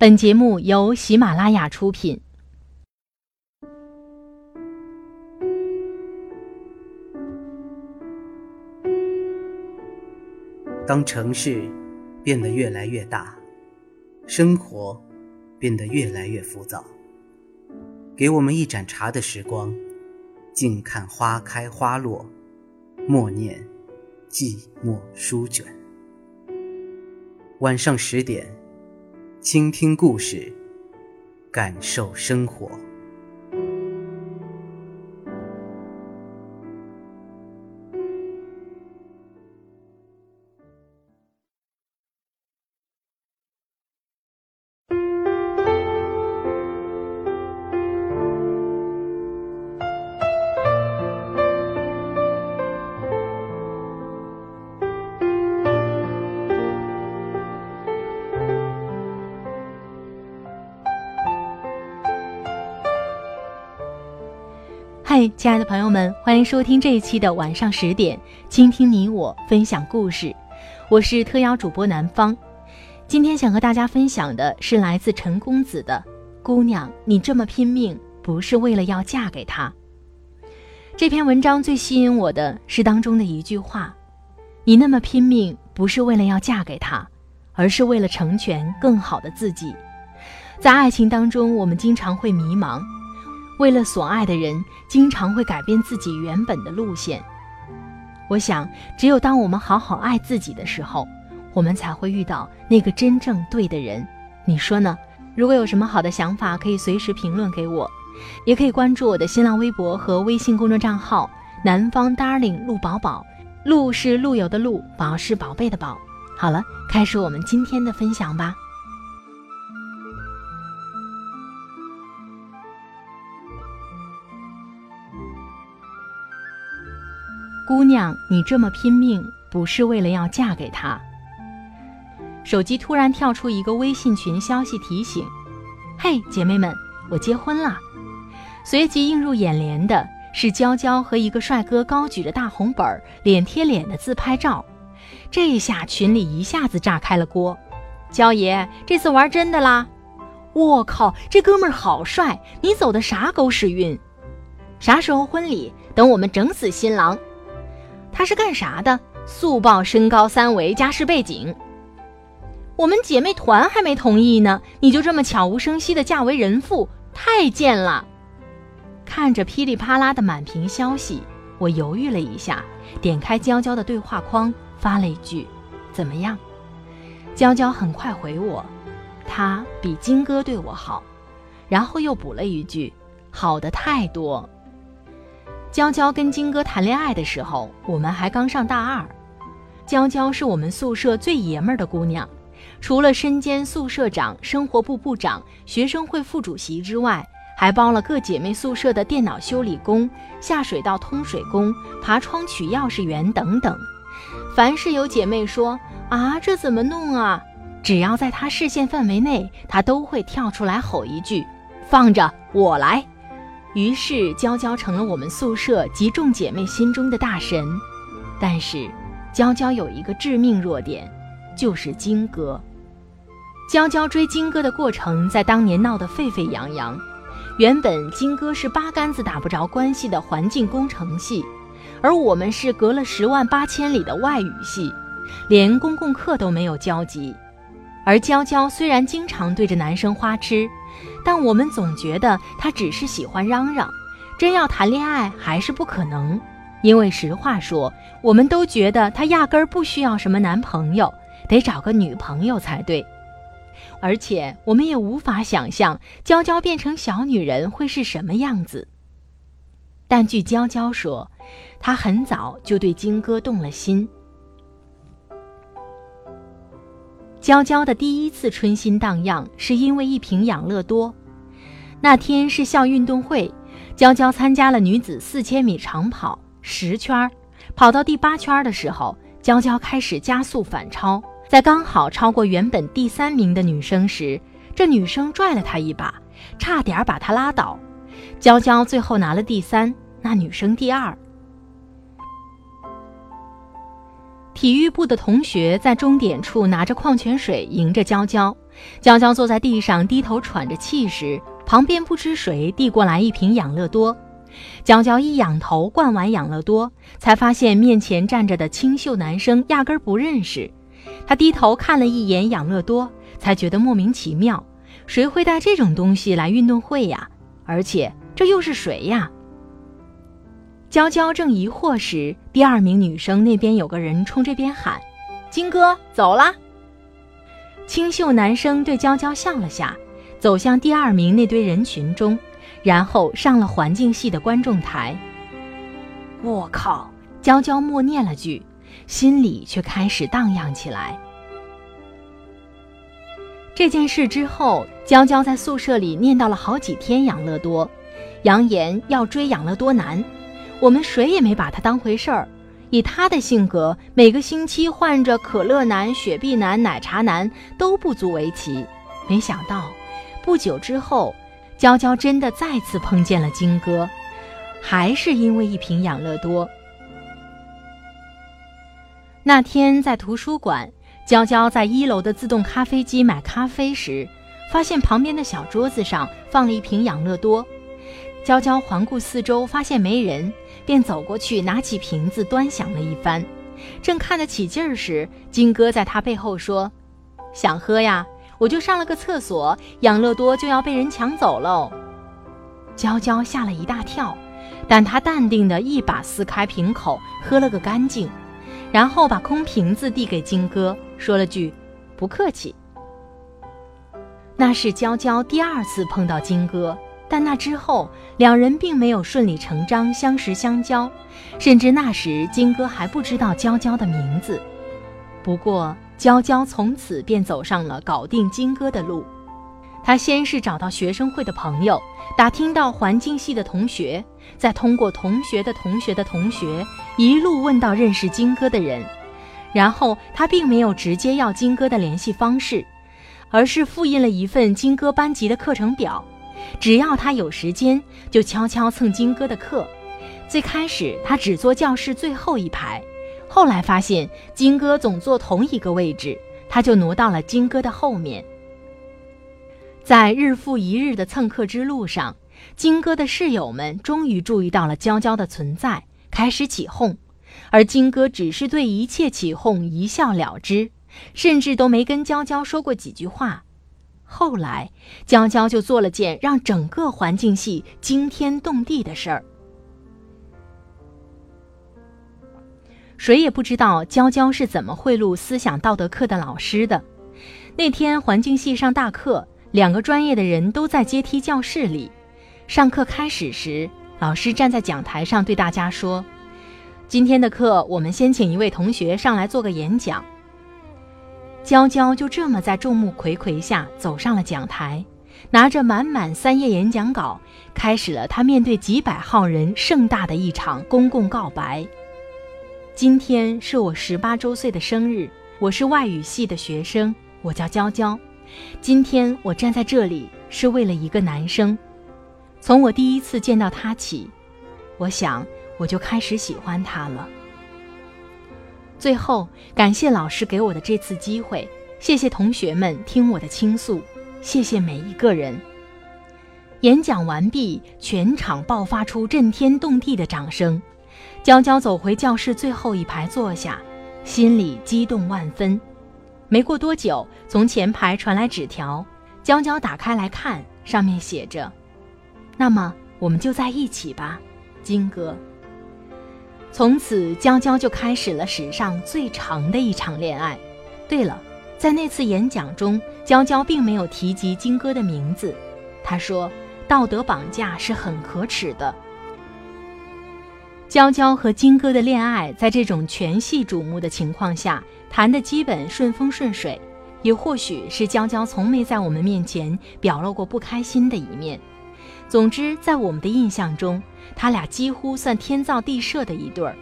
本节目由喜马拉雅出品。当城市变得越来越大，生活变得越来越浮躁，给我们一盏茶的时光，静看花开花落，默念寂寞书卷。晚上十点，倾听故事，感受生活。嗨，亲爱的朋友们，欢迎收听这一期的晚上十点，倾听你我分享故事。我是特邀主播南方，今天想和大家分享的是来自陈公子的《姑娘，你这么拼命，不是为了要嫁给他》。这篇文章最吸引我的是当中的一句话：“你那么拼命，不是为了要嫁给他，而是为了成全更好的自己。”在爱情当中，我们经常会迷茫。为了所爱的人，经常会改变自己原本的路线。我想，只有当我们好好爱自己的时候，我们才会遇到那个真正对的人。你说呢？如果有什么好的想法，可以随时评论给我，也可以关注我的新浪微博和微信公众账号“南方 Darling 陆宝宝”。陆是陆游的陆，宝是宝贝的宝。好了，开始我们今天的分享吧。姑娘，你这么拼命，不是为了要嫁给他？手机突然跳出一个微信群消息提醒：“嘿，姐妹们，我结婚了。”随即映入眼帘的是娇娇和一个帅哥高举着大红本儿，脸贴脸的自拍照。这下群里一下子炸开了锅：“娇爷，这次玩真的啦！我靠，这哥们儿好帅！你走的啥狗屎运？啥时候婚礼？等我们整死新郎！”他是干啥的？速报身高三围，家世背景。我们姐妹团还没同意呢，你就这么悄无声息的嫁为人妇，太贱了！看着噼里啪啦的满屏消息，我犹豫了一下，点开娇娇的对话框，发了一句：“怎么样？”娇娇很快回我：“他比金哥对我好。”然后又补了一句：“好的太多。”娇娇跟金哥谈恋爱的时候，我们还刚上大二。娇娇是我们宿舍最爷们儿的姑娘，除了身兼宿舍长、生活部部长、学生会副主席之外，还包了各姐妹宿舍的电脑修理工、下水道通水工、爬窗取钥匙员等等。凡是有姐妹说啊，这怎么弄啊？只要在她视线范围内，她都会跳出来吼一句：“放着，我来。”于是，娇娇成了我们宿舍及众姐妹心中的大神。但是，娇娇有一个致命弱点，就是金哥。娇娇追金哥的过程在当年闹得沸沸扬扬。原本金哥是八竿子打不着关系的环境工程系，而我们是隔了十万八千里的外语系，连公共课都没有交集。而娇娇虽然经常对着男生花痴。但我们总觉得他只是喜欢嚷嚷，真要谈恋爱还是不可能。因为实话说，我们都觉得他压根儿不需要什么男朋友，得找个女朋友才对。而且我们也无法想象娇娇变成小女人会是什么样子。但据娇娇说，她很早就对金哥动了心。娇娇的第一次春心荡漾，是因为一瓶养乐多。那天是校运动会，娇娇参加了女子四千米长跑十圈，跑到第八圈的时候，娇娇开始加速反超，在刚好超过原本第三名的女生时，这女生拽了她一把，差点把她拉倒。娇娇最后拿了第三，那女生第二。体育部的同学在终点处拿着矿泉水迎着娇娇，娇娇坐在地上低头喘着气时，旁边不知谁递过来一瓶养乐多。娇娇一仰头灌完养乐多，才发现面前站着的清秀男生压根不认识。她低头看了一眼养乐多，才觉得莫名其妙：谁会带这种东西来运动会呀？而且这又是谁呀？娇娇正疑惑时，第二名女生那边有个人冲这边喊：“金哥，走啦！”清秀男生对娇娇笑了下，走向第二名那堆人群中。然后上了环境系的观众台。我靠！娇娇默念了句，心里却开始荡漾起来。这件事之后，娇娇在宿舍里念叨了好几天养乐多，扬言要追养乐多男。我们谁也没把他当回事儿。以他的性格，每个星期换着可乐男、雪碧男、奶茶男都不足为奇。没想到，不久之后。娇娇真的再次碰见了金哥，还是因为一瓶养乐多。那天在图书馆，娇娇在一楼的自动咖啡机买咖啡时，发现旁边的小桌子上放了一瓶养乐多。娇娇环顾四周，发现没人，便走过去拿起瓶子端详了一番。正看得起劲儿时，金哥在他背后说：“想喝呀。”我就上了个厕所，养乐多就要被人抢走喽。娇娇吓了一大跳，但她淡定的一把撕开瓶口，喝了个干净，然后把空瓶子递给金哥，说了句：“不客气。”那是娇娇第二次碰到金哥，但那之后两人并没有顺理成章相识相交，甚至那时金哥还不知道娇娇的名字。不过。娇娇从此便走上了搞定金哥的路。她先是找到学生会的朋友，打听到环境系的同学，再通过同学的同学的同学，一路问到认识金哥的人。然后她并没有直接要金哥的联系方式，而是复印了一份金哥班级的课程表。只要他有时间，就悄悄蹭金哥的课。最开始，他只坐教室最后一排。后来发现金哥总坐同一个位置，他就挪到了金哥的后面。在日复一日的蹭课之路上，金哥的室友们终于注意到了娇娇的存在，开始起哄，而金哥只是对一切起哄一笑了之，甚至都没跟娇娇说过几句话。后来，娇娇就做了件让整个环境系惊天动地的事儿。谁也不知道娇娇是怎么贿赂思想道德课的老师的。那天环境系上大课，两个专业的人都在阶梯教室里。上课开始时，老师站在讲台上对大家说：“今天的课，我们先请一位同学上来做个演讲。”娇娇就这么在众目睽睽下走上了讲台，拿着满满三页演讲稿，开始了他面对几百号人盛大的一场公共告白。今天是我十八周岁的生日，我是外语系的学生，我叫娇娇。今天我站在这里是为了一个男生。从我第一次见到他起，我想我就开始喜欢他了。最后，感谢老师给我的这次机会，谢谢同学们听我的倾诉，谢谢每一个人。演讲完毕，全场爆发出震天动地的掌声。娇娇走回教室最后一排坐下，心里激动万分。没过多久，从前排传来纸条，娇娇打开来看，上面写着：“那么我们就在一起吧，金哥。”从此，娇娇就开始了史上最长的一场恋爱。对了，在那次演讲中，娇娇并没有提及金哥的名字。她说：“道德绑架是很可耻的。”娇娇和金哥的恋爱，在这种全系瞩目的情况下，谈的基本顺风顺水，也或许是娇娇从没在我们面前表露过不开心的一面。总之，在我们的印象中，他俩几乎算天造地设的一对儿。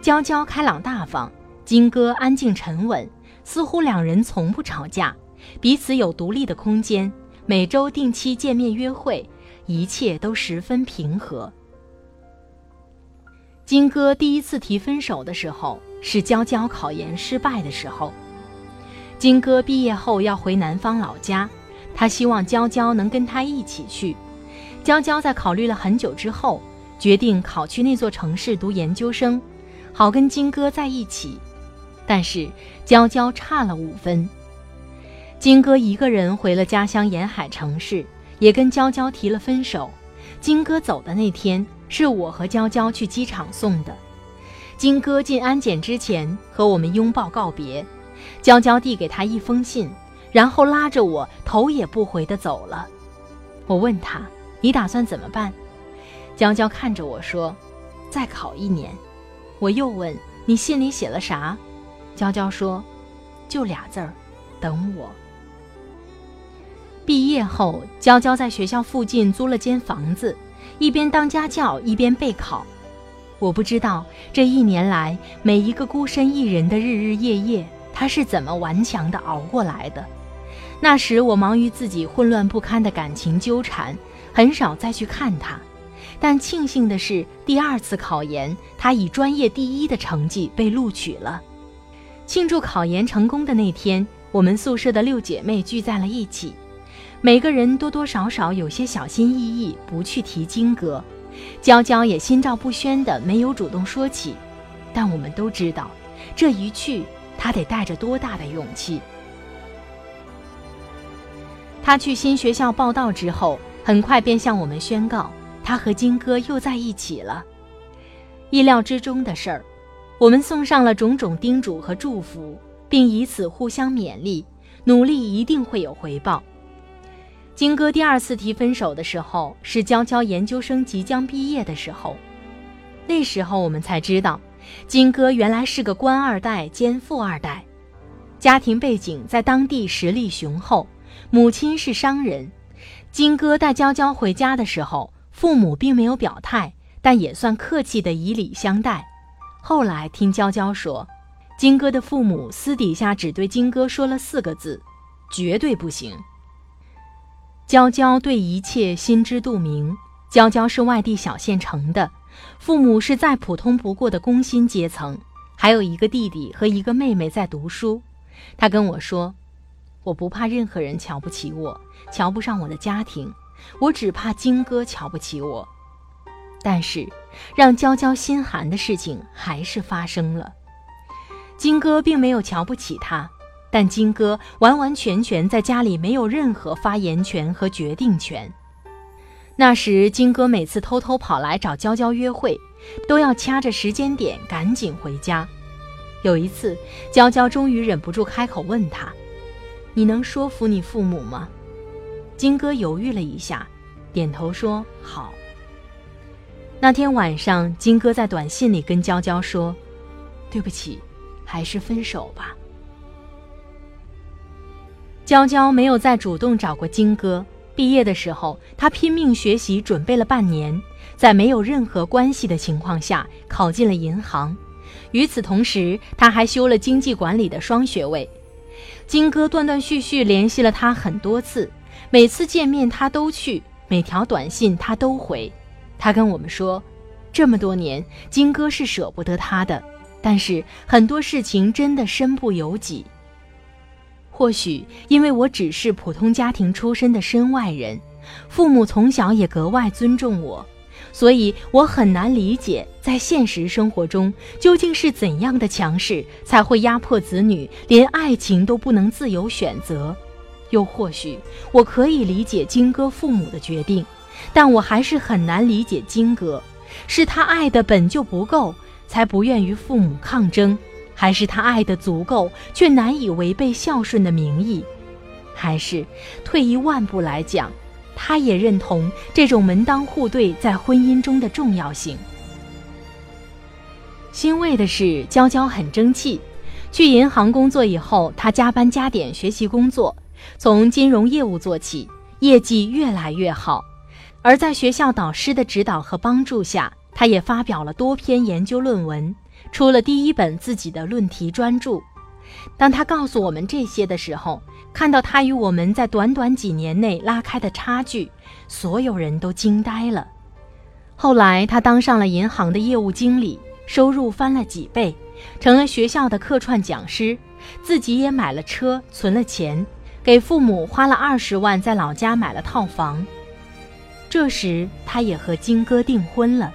娇娇开朗大方，金哥安静沉稳，似乎两人从不吵架，彼此有独立的空间，每周定期见面约会，一切都十分平和。金哥第一次提分手的时候，是娇娇考研失败的时候。金哥毕业后要回南方老家，他希望娇娇能跟他一起去。娇娇在考虑了很久之后，决定考去那座城市读研究生，好跟金哥在一起。但是娇娇差了五分。金哥一个人回了家乡沿海城市，也跟娇娇提了分手。金哥走的那天，是我和娇娇去机场送的。金哥进安检之前和我们拥抱告别，娇娇递给他一封信，然后拉着我头也不回地走了。我问他：“你打算怎么办？”娇娇看着我说：“再考一年。”我又问：“你信里写了啥？”娇娇说：“就俩字儿，等我。”毕业后，娇娇在学校附近租了间房子，一边当家教一边备考。我不知道这一年来每一个孤身一人的日日夜夜，他是怎么顽强地熬过来的。那时我忙于自己混乱不堪的感情纠缠，很少再去看他。但庆幸的是，第二次考研，他以专业第一的成绩被录取了。庆祝考研成功的那天，我们宿舍的六姐妹聚在了一起。每个人多多少少有些小心翼翼，不去提金哥。娇娇也心照不宣的没有主动说起，但我们都知道，这一去，他得带着多大的勇气。他去新学校报道之后，很快便向我们宣告，他和金哥又在一起了。意料之中的事儿，我们送上了种种叮嘱和祝福，并以此互相勉励，努力一定会有回报。金哥第二次提分手的时候，是娇娇研究生即将毕业的时候。那时候我们才知道，金哥原来是个官二代兼富二代，家庭背景在当地实力雄厚，母亲是商人。金哥带娇娇回家的时候，父母并没有表态，但也算客气的以礼相待。后来听娇娇说，金哥的父母私底下只对金哥说了四个字：绝对不行。娇娇对一切心知肚明。娇娇是外地小县城的，父母是再普通不过的工薪阶层，还有一个弟弟和一个妹妹在读书。她跟我说：“我不怕任何人瞧不起我，瞧不上我的家庭，我只怕金哥瞧不起我。”但是，让娇娇心寒的事情还是发生了。金哥并没有瞧不起她。但金哥完完全全在家里没有任何发言权和决定权。那时，金哥每次偷偷跑来找娇娇约会，都要掐着时间点赶紧回家。有一次，娇娇终于忍不住开口问他：“你能说服你父母吗？”金哥犹豫了一下，点头说：“好。”那天晚上，金哥在短信里跟娇娇说：“对不起，还是分手吧。”娇娇没有再主动找过金哥。毕业的时候，她拼命学习，准备了半年，在没有任何关系的情况下考进了银行。与此同时，她还修了经济管理的双学位。金哥断断续续联系了她很多次，每次见面他都去，每条短信他都回。他跟我们说，这么多年，金哥是舍不得她的，但是很多事情真的身不由己。或许因为我只是普通家庭出身的身外人，父母从小也格外尊重我，所以我很难理解，在现实生活中究竟是怎样的强势才会压迫子女，连爱情都不能自由选择。又或许我可以理解金哥父母的决定，但我还是很难理解金哥，是他爱的本就不够，才不愿与父母抗争。还是他爱的足够，却难以违背孝顺的名义；还是退一万步来讲，他也认同这种门当户对在婚姻中的重要性。欣慰的是，娇娇很争气。去银行工作以后，她加班加点学习工作，从金融业务做起，业绩越来越好。而在学校导师的指导和帮助下，她也发表了多篇研究论文。出了第一本自己的论题专著。当他告诉我们这些的时候，看到他与我们在短短几年内拉开的差距，所有人都惊呆了。后来他当上了银行的业务经理，收入翻了几倍，成了学校的客串讲师，自己也买了车，存了钱，给父母花了二十万，在老家买了套房。这时，他也和金哥订婚了。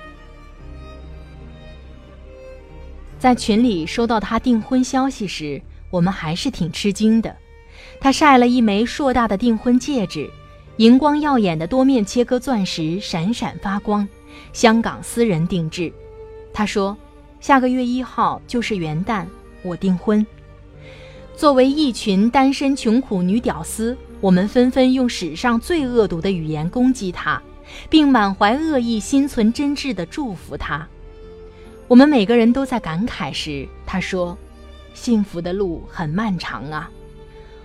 在群里收到他订婚消息时，我们还是挺吃惊的。他晒了一枚硕大的订婚戒指，荧光耀眼的多面切割钻石闪闪发光，香港私人定制。他说：“下个月一号就是元旦，我订婚。”作为一群单身穷苦女屌丝，我们纷纷用史上最恶毒的语言攻击他，并满怀恶意、心存真挚地祝福他。我们每个人都在感慨时，他说：“幸福的路很漫长啊。”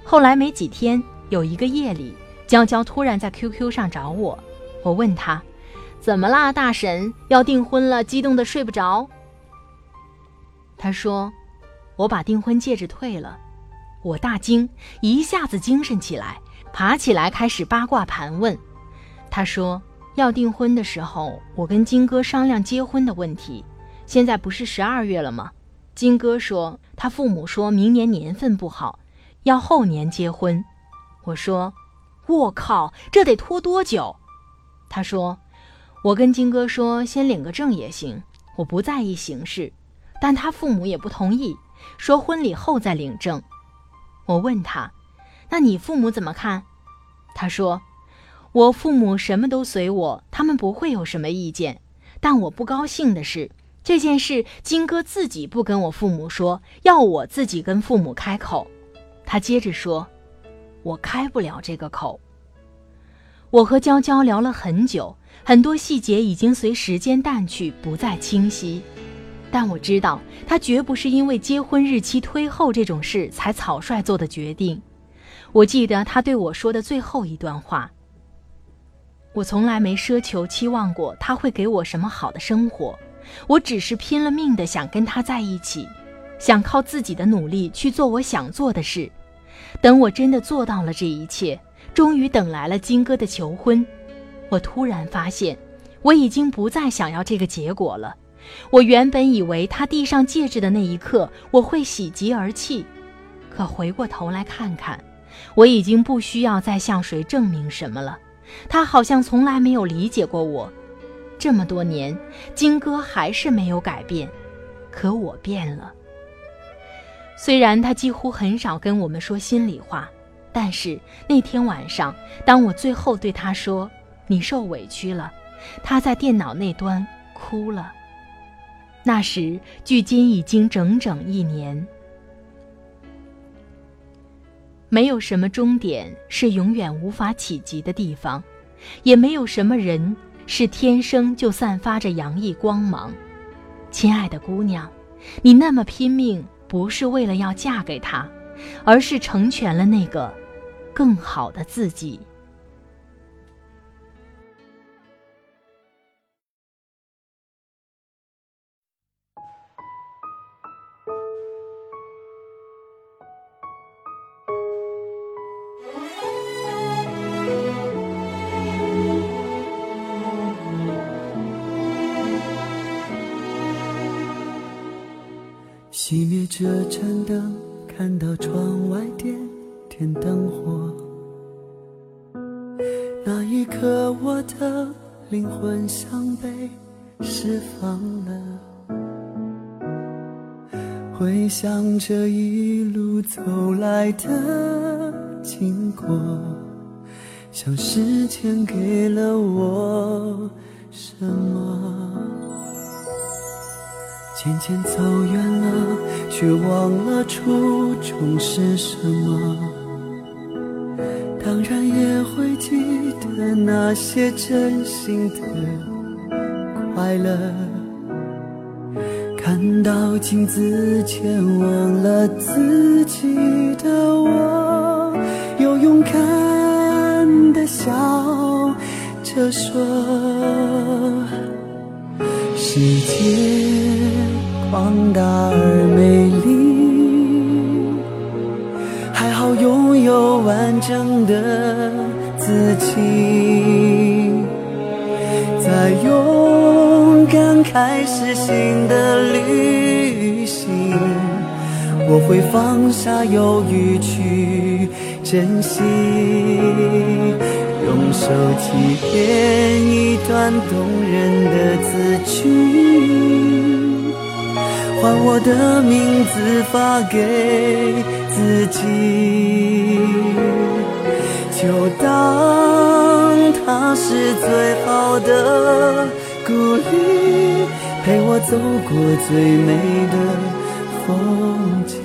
后来没几天，有一个夜里，娇娇突然在 QQ 上找我。我问她：“怎么啦，大神？要订婚了，激动的睡不着。”他说：“我把订婚戒指退了。”我大惊，一下子精神起来，爬起来开始八卦盘问。他说：“要订婚的时候，我跟金哥商量结婚的问题。”现在不是十二月了吗？金哥说他父母说明年年份不好，要后年结婚。我说，我靠，这得拖多久？他说，我跟金哥说先领个证也行，我不在意形式，但他父母也不同意，说婚礼后再领证。我问他，那你父母怎么看？他说，我父母什么都随我，他们不会有什么意见，但我不高兴的是。这件事，金哥自己不跟我父母说，要我自己跟父母开口。他接着说：“我开不了这个口。”我和娇娇聊了很久，很多细节已经随时间淡去，不再清晰。但我知道，他绝不是因为结婚日期推后这种事才草率做的决定。我记得他对我说的最后一段话：“我从来没奢求、期望过他会给我什么好的生活。”我只是拼了命的想跟他在一起，想靠自己的努力去做我想做的事。等我真的做到了这一切，终于等来了金哥的求婚，我突然发现，我已经不再想要这个结果了。我原本以为他递上戒指的那一刻，我会喜极而泣，可回过头来看看，我已经不需要再向谁证明什么了。他好像从来没有理解过我。这么多年，金哥还是没有改变，可我变了。虽然他几乎很少跟我们说心里话，但是那天晚上，当我最后对他说“你受委屈了”，他在电脑那端哭了。那时距今已经整整一年。没有什么终点是永远无法企及的地方，也没有什么人。是天生就散发着洋溢光芒，亲爱的姑娘，你那么拼命，不是为了要嫁给他，而是成全了那个更好的自己。熄灭这盏灯，看到窗外点点灯火。那一刻，我的灵魂像被释放了。回想这一路走来的经过，像时间给了我什么？渐渐走远了，却忘了初衷是什么。当然也会记得那些真心的快乐。看到镜子前忘了自己的我，又勇敢的笑着说：世界。广大而美丽，还好拥有完整的自己，在勇敢开始新的旅行。我会放下犹豫去珍惜，用手机编一段动人的字句，换我的名字发给自己，就当它是最好的鼓励，陪我走过最美的。风景。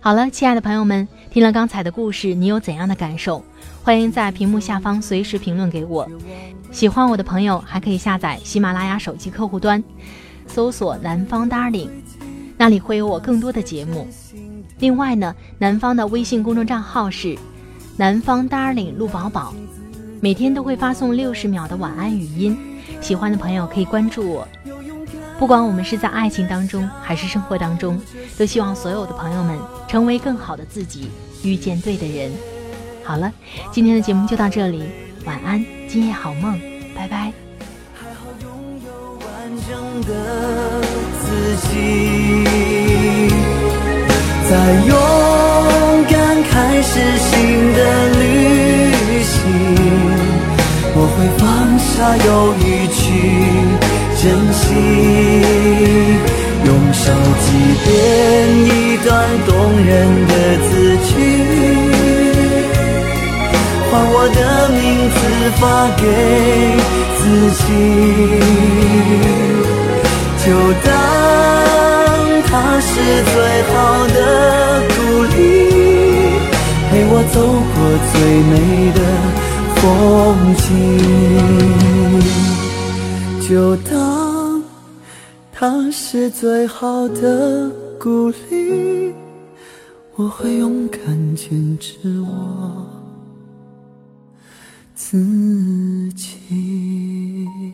好了，亲爱的朋友们，听了刚才的故事，你有怎样的感受？欢迎在屏幕下方随时评论给我。喜欢我的朋友，还可以下载喜马拉雅手机客户端，搜索“南方 Darling”，那里会有我更多的节目。另外呢，南方的微信公众账号是“南方 Darling 陆宝宝”，每天都会发送六十秒的晚安语音，喜欢的朋友可以关注我。不管我们是在爱情当中还是生活当中，都希望所有的朋友们成为更好的自己，遇见对的人。好了，今天的节目就到这里，晚安，今夜好梦，拜拜。还好拥有完整的自己。再勇敢开始新的旅行，我会放下犹豫去珍惜，用手机编一段动人的字句，换我的名字发给自己，就当。它是最好的鼓励，陪我走过最美的风景。就当他是最好的鼓励，我会勇敢坚持我自己。